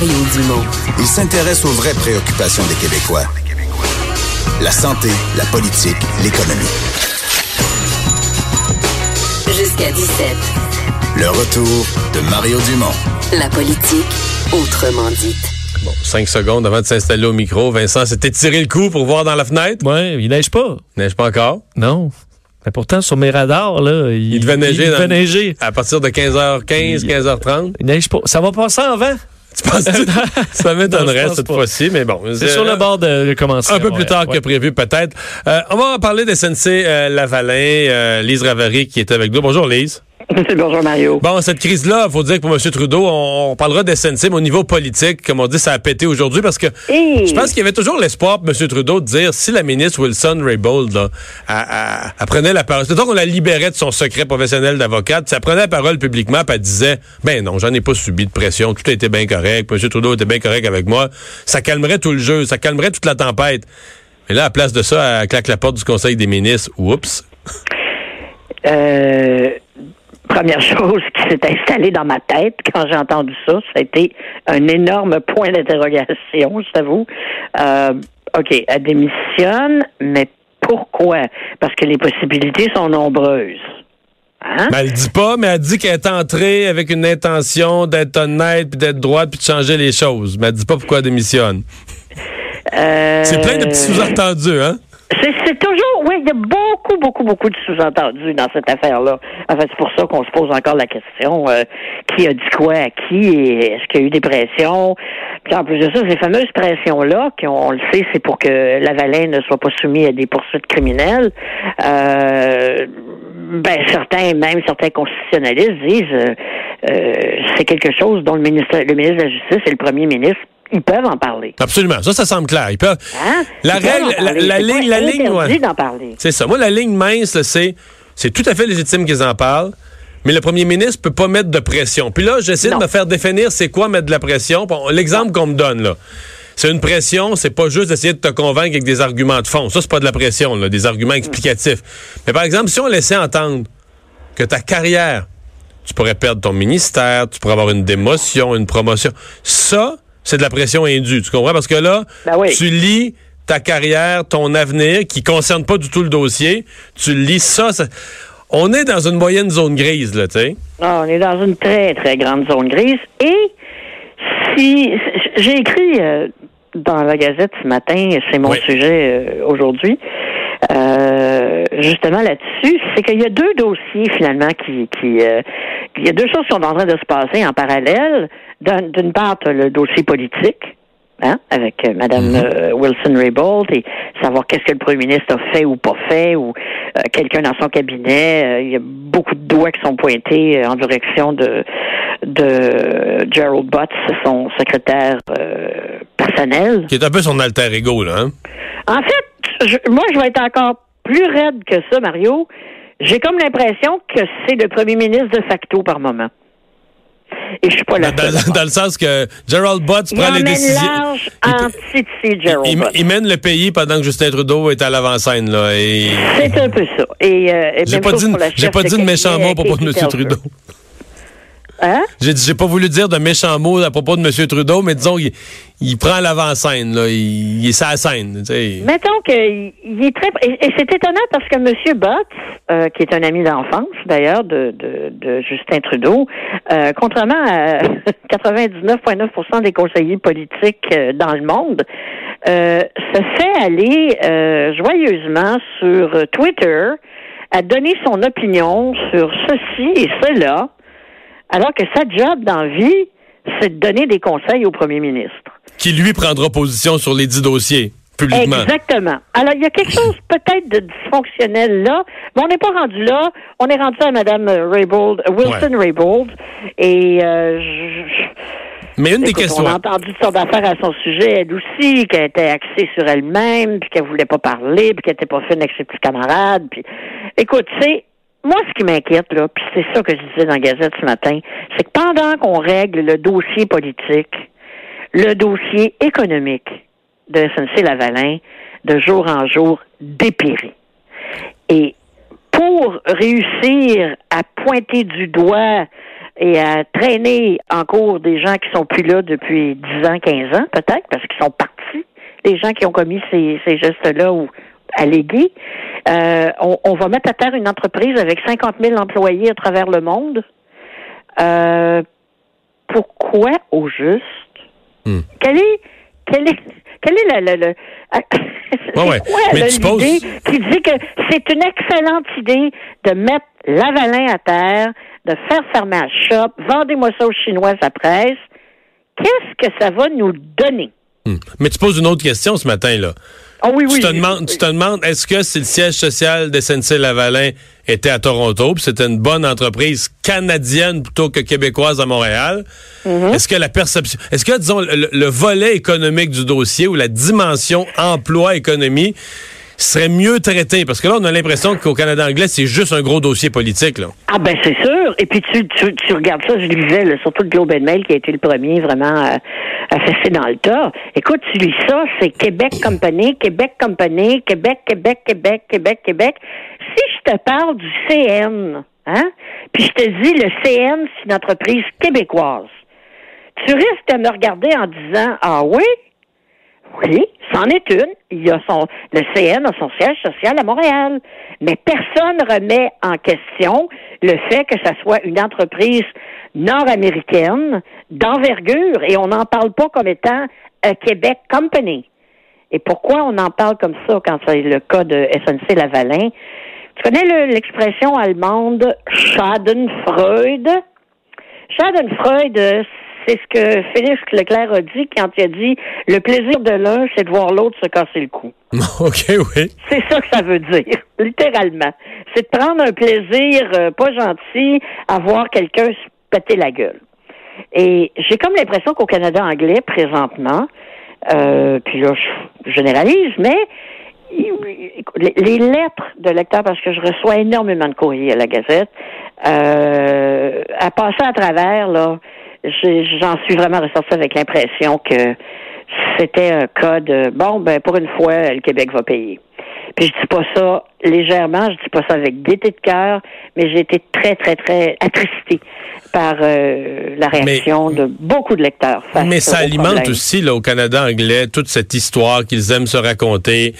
Mario Dumont. Il s'intéresse aux vraies préoccupations des Québécois. La santé, la politique, l'économie. Jusqu'à 17. Le retour de Mario Dumont. La politique, autrement dite. Bon, cinq secondes avant de s'installer au micro, Vincent s'était tiré le coup pour voir dans la fenêtre. Ouais, il neige pas. Neige pas encore? Non. Mais pourtant, sur mes radars, là, il, Il devait neiger. Il dans- devait neiger. À partir de 15h15, 15h30. Il neige pas. Ça va passer en vent? Tu penses Ça Non, m'étonnerait cette fois-ci, mais bon. C'est sur le bord de, de commencer. Un peu plus tard que prévu, peut-être. Euh, on va parler de SNC euh, Lavalin, euh, Lise Ravary qui est avec nous. Bonjour, Lise. Bonjour Mario. Bon, cette crise-là, faut dire que pour M. Trudeau, on, on parlera de SNC, mais au niveau politique, comme on dit, ça a pété aujourd'hui parce que je pense qu'il y avait toujours l'espoir pour M. Trudeau de dire si la ministre Wilson-Raybould là, elle- elle- elle prenait la parole, c'est-à-dire qu'on la libérait de son secret professionnel d'avocate, si elle prenait la parole publiquement, puis elle disait, ben non, j'en ai pas subi de pression, tout a été bien correct, M. Trudeau était bien correct avec moi, ça calmerait tout le jeu, ça calmerait toute la tempête. Mais là, à place de ça, elle claque la porte du Conseil des ministres. Oups. Euh, première chose qui s'est installée dans ma tête quand j'ai entendu ça, ça a été un énorme point d'interrogation, je t'avoue. Euh, OK, elle démissionne, mais pourquoi? Parce que les possibilités sont nombreuses. Hein? Ben, elle dit pas, mais elle dit qu'elle est entrée avec une intention d'être honnête, puis d'être droite, puis de changer les choses. Mais elle dit pas pourquoi elle démissionne. Euh, C'est plein de petits sous-entendus, hein? C'est, toujours, oui, il y a beaucoup, beaucoup, beaucoup de sous-entendus dans cette affaire-là. En fait, c'est pour ça qu'on se pose encore la question euh, qui a dit quoi à qui et est-ce qu'il y a eu des pressions? Puis en plus de ça, ces fameuses pressions-là, qu'on on le sait, c'est pour que Lavalin ne soit pas soumis à des poursuites criminelles. Euh, ben certains, même certains constitutionnalistes disent euh, euh, c'est quelque chose dont le ministre, le ministre de la Justice et le premier ministre ils peuvent en parler. Absolument. Ça, ça semble clair. Ils peuvent- Hein? La Ils peuvent règle, en la, la ligne, la ligne, ouais. d'en parler. C'est ça. Moi, la ligne mince, c'est, c'est tout à fait légitime qu'ils en parlent. Mais le premier ministre peut pas mettre de pression. Puis là, j'essaie de me faire définir c'est quoi mettre de la pression. L'exemple qu'on me donne, là. C'est une pression, c'est pas juste d'essayer de te convaincre avec des arguments de fond. Ça, c'est pas de la pression, là, des arguments explicatifs. Mais par exemple, si on laissait entendre que ta carrière, tu pourrais perdre ton ministère, tu pourrais avoir une démotion, une promotion. Ça, c'est de la pression indue. Tu comprends? Parce que là, Ben oui. tu lis ta carrière, ton avenir, qui concerne pas du tout le dossier. Tu lis ça, ça- on est dans une moyenne zone grise, là, tu sais. Ah, on est dans une très, très grande zone grise. Et si j'ai écrit euh, dans la Gazette ce matin, c'est mon Oui. sujet euh, aujourd'hui, euh, justement là-dessus, c'est qu'il y a deux dossiers finalement qui, qui euh, il y a deux choses qui sont en train de se passer en parallèle. D'un- D'une part, le dossier politique. Hein, avec euh, Madame euh, Wilson Raybould et savoir qu'est-ce que le premier ministre a fait ou pas fait ou euh, quelqu'un dans son cabinet. Euh, il y a beaucoup de doigts qui sont pointés euh, en direction de de Gerald Butts, son secrétaire euh, personnel. Qui est un peu son alter ego, là, hein. En fait, je- moi, je vais être encore plus raide que ça, Mario. J'ai comme l'impression que c'est le premier ministre de facto par moment. Et je suis pas la Dans, dans- dans le sens que Gerald Butts prend les décisions. large Il- anti Gerald il, Butts. il mène le pays pendant que Justin Trudeau est à l'avant-scène, là. Et... C'est un peu ça. Et, euh, et J'ai pas dit, pour la j'ai chef pas dit de propos de Katie M. Trudeau. Hein? J'ai dit- j'ai pas voulu dire de méchants mots à propos de M. Trudeau, mais disons qu'il il prend l'avant-scène, là. Il, il est sa scène. Mettons qu'il il est très... Et, et c'est étonnant parce que M. Bott, euh, qui est un ami d'enfance, d'ailleurs, de, de, de Justin Trudeau, euh, contrairement à 99,9% des conseillers politiques euh, dans le monde, euh, se fait aller euh, joyeusement sur Twitter à donner son opinion sur ceci et cela, alors que sa job dans la vie, c'est de donner des conseils au premier ministre. Qui, lui, prendra position sur les dix dossiers. publiquement. Exactement. Alors, il y a quelque chose peut-être de dysfonctionnel là, mais on n'est pas rendu là. On est rendu à Mme Raybould, Wilson Raybould. Et euh, je- Mais une des questions. on a entendu toutes sortes d'affaires à son sujet, elle aussi, qu'elle était axée sur elle-même, puis qu'elle voulait pas parler, puis qu'elle était pas fine avec ses petits camarades. Puis, écoute, c'est moi ce qui m'inquiète là, puis c'est ça que je disais dans la Gazette ce matin, c'est que pendant qu'on règle le dossier politique, le dossier économique de SNC Lavalin, de jour en jour, dépérit. Et pour réussir à pointer du doigt et à traîner en cours des gens qui sont plus là depuis 10 ans, 15 ans, peut-être, parce qu'ils sont partis, les gens qui ont commis ces, ces gestes-là ou allégués, euh, on, on va mettre à terre une entreprise avec 50 000 employés à travers le monde. Euh, pourquoi au juste? Hmm. Quelle est, quelle est, quelle est la, la, la- Ouais, ouais. quoi, Mais là, tu poses- qui dit que c'est une excellente idée de mettre Lavalin à terre, de faire fermer la shop, vendez-moi ça aux Chinois à presse. Qu'est-ce que ça va nous donner? Hmm. Mais tu poses une autre question ce matin, là. Ah oui, tu te demandes, tu te demandes, est-ce que si le siège social de SNC-Lavalin était à Toronto, puis c'était une bonne entreprise canadienne plutôt que québécoise à Montréal, Mm-hmm. est-ce que la perception, est-ce que, disons, le, le volet économique du dossier ou la dimension emploi-économie serait mieux traité? Parce que là, on a l'impression qu'au Canada anglais, c'est juste un gros dossier politique, là. Ah ben c'est sûr. Et puis tu, tu, tu regardes ça, je lisais là, surtout le Globe and Mail qui a été le premier vraiment fesser dans le tas. Écoute, tu lis ça, c'est Québec Company, Québec Company, Québec, Québec, Québec, Québec, Québec. Si je te parle du CN, hein, puis je te dis le CN, c'est une entreprise québécoise, tu risques de me regarder en disant Ah oui? Oui, c'en est une. Il y a son, le CN a son siège social à Montréal. Mais personne remet en question le fait que ça soit une entreprise nord-américaine d'envergure et on n'en parle pas comme étant un Québec Company. Et pourquoi on en parle comme ça quand c'est le cas de SNC Lavalin? Tu connais le- l'expression allemande Schadenfreude? Schadenfreude, euh, c'est ce que Félix Leclerc a dit quand il a dit le plaisir de l'un, c'est de voir l'autre se casser le cou. OK, oui. C'est ça que ça veut dire, littéralement. C'est de prendre un plaisir euh, pas gentil à voir quelqu'un se péter la gueule. Et j'ai comme l'impression qu'au Canada anglais, présentement, euh, puis là, je généralise, mais les, lettres de lecteurs, parce que je reçois énormément de courriers à la Gazette, euh, à passer à travers, là, j'en suis vraiment ressorti avec l'impression que c'était un cas de bon, ben pour une fois, le Québec va payer. Puis je dis pas ça légèrement, je dis pas ça avec gaieté de cœur, mais j'ai été très, très, très attristée par euh, la réaction de beaucoup de lecteurs. Mais ça alimente aussi là, au Canada anglais toute cette histoire qu'ils aiment se raconter.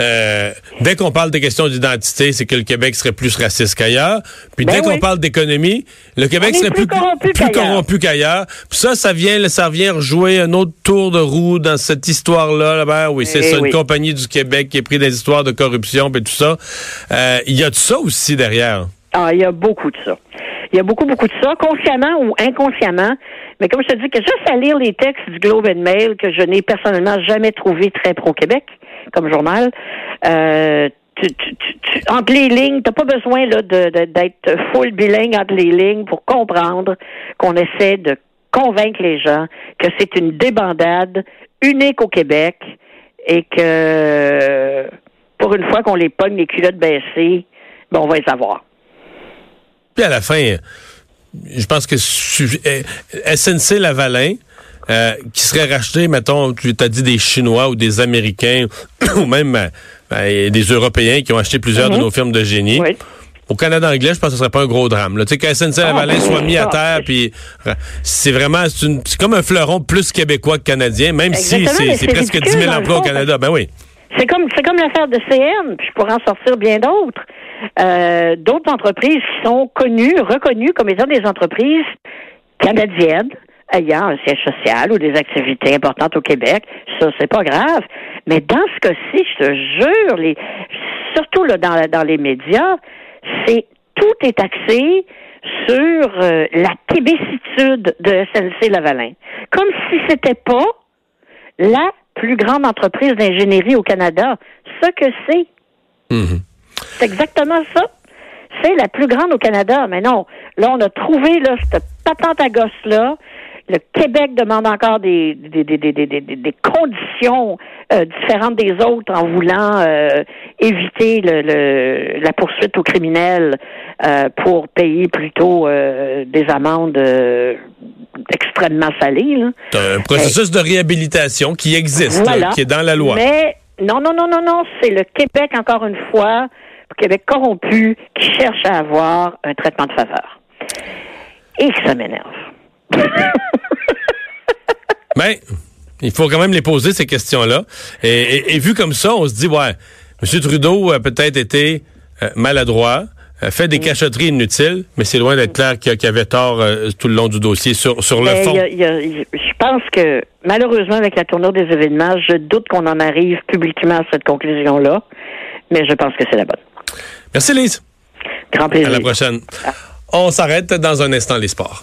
Euh, dès qu'on parle des questions d'identité, c'est que le Québec serait plus raciste qu'ailleurs. Puis Ben dès qu'on oui. parle d'économie, le Québec serait plus plus, corrompu qu'ailleurs. Puis ça, ça vient, ça vient rejouer un autre tour de roue dans cette histoire-là. là. Ben oui, c'est Eh ça, oui. une compagnie du Québec qui est pris des histoires de corruption et tout ça. Euh, Il y a de ça aussi derrière? Ah, il y a beaucoup de ça. Il y a beaucoup, beaucoup de ça, consciemment ou inconsciemment. Mais comme je te dis, que juste à lire les textes du Globe and Mail, que je n'ai personnellement jamais trouvé très pro-Québec comme journal, euh, entre les lignes, t'as pas besoin là de- de- d'être full bilingue entre les lignes pour comprendre qu'on essaie de convaincre les gens que c'est une débandade unique au Québec et que pour une fois qu'on les pogne les culottes baissées, ben on va les avoir. Puis à la fin, je pense que SNC Lavalin, euh, qui serait racheté, mettons, tu as dit des Chinois ou des Américains, ou même euh, ben, des Européens qui ont acheté plusieurs de Mhm. nos firmes de génie. Oui. Au Canada anglais, je pense que ce serait pas un gros drame. Tu sais, que SNC Lavalin ben, soit mis à terre, puis c'est vraiment, c'est comme un fleuron plus québécois que canadien, même si Exactement, c'est presque 10 ridicule, 000 dans le emplois au Canada. Ben oui. C'est comme c'est comme l'affaire de CN, puis je pourrais en sortir bien d'autres. Euh, d'autres entreprises qui sont connues, reconnues comme étant des entreprises canadiennes ayant un siège social ou des activités importantes au Québec. Ça, c'est pas grave. Mais dans ce cas-ci, je te jure, les, surtout là, dans, dans les médias, c'est tout est axé sur euh, la québécitude de SNC Lavalin. Comme si c'était pas la plus grande entreprise d'ingénierie au Canada. Ce que c'est. Mhm. C'est exactement ça. C'est la plus grande au Canada. Mais non, là, on a trouvé là, cette patente à gosse-là. Le Québec demande encore des, des, des, des, des, des- des conditions euh, différentes des autres en voulant euh, éviter le, le- la poursuite aux criminels euh, pour payer plutôt euh, des amendes euh, extrêmement salées. Là. C'est un processus de réhabilitation qui existe, Voilà. qui est dans la loi. Mais non, non, non, non, non, c'est le Québec, encore une fois, le Québec corrompu, qui cherche à avoir un traitement de faveur. Et que ça m'énerve. Mais il faut quand même les poser, ces questions-là. Et, et- et vu comme ça, on se dit, ouais, M. Trudeau a peut-être été euh, maladroit, a fait des cachotteries inutiles, mais c'est loin d'être clair qu'il qu'il avait tort euh, tout le long du dossier sur, sur le Mais fond. y a- y y je pense que, malheureusement, avec la tournure des événements, je doute qu'on en arrive publiquement à cette conclusion-là. Mais je pense que c'est la bonne. Merci, Lise. Grand À plaisir. la prochaine. On s'arrête dans un instant, les sports.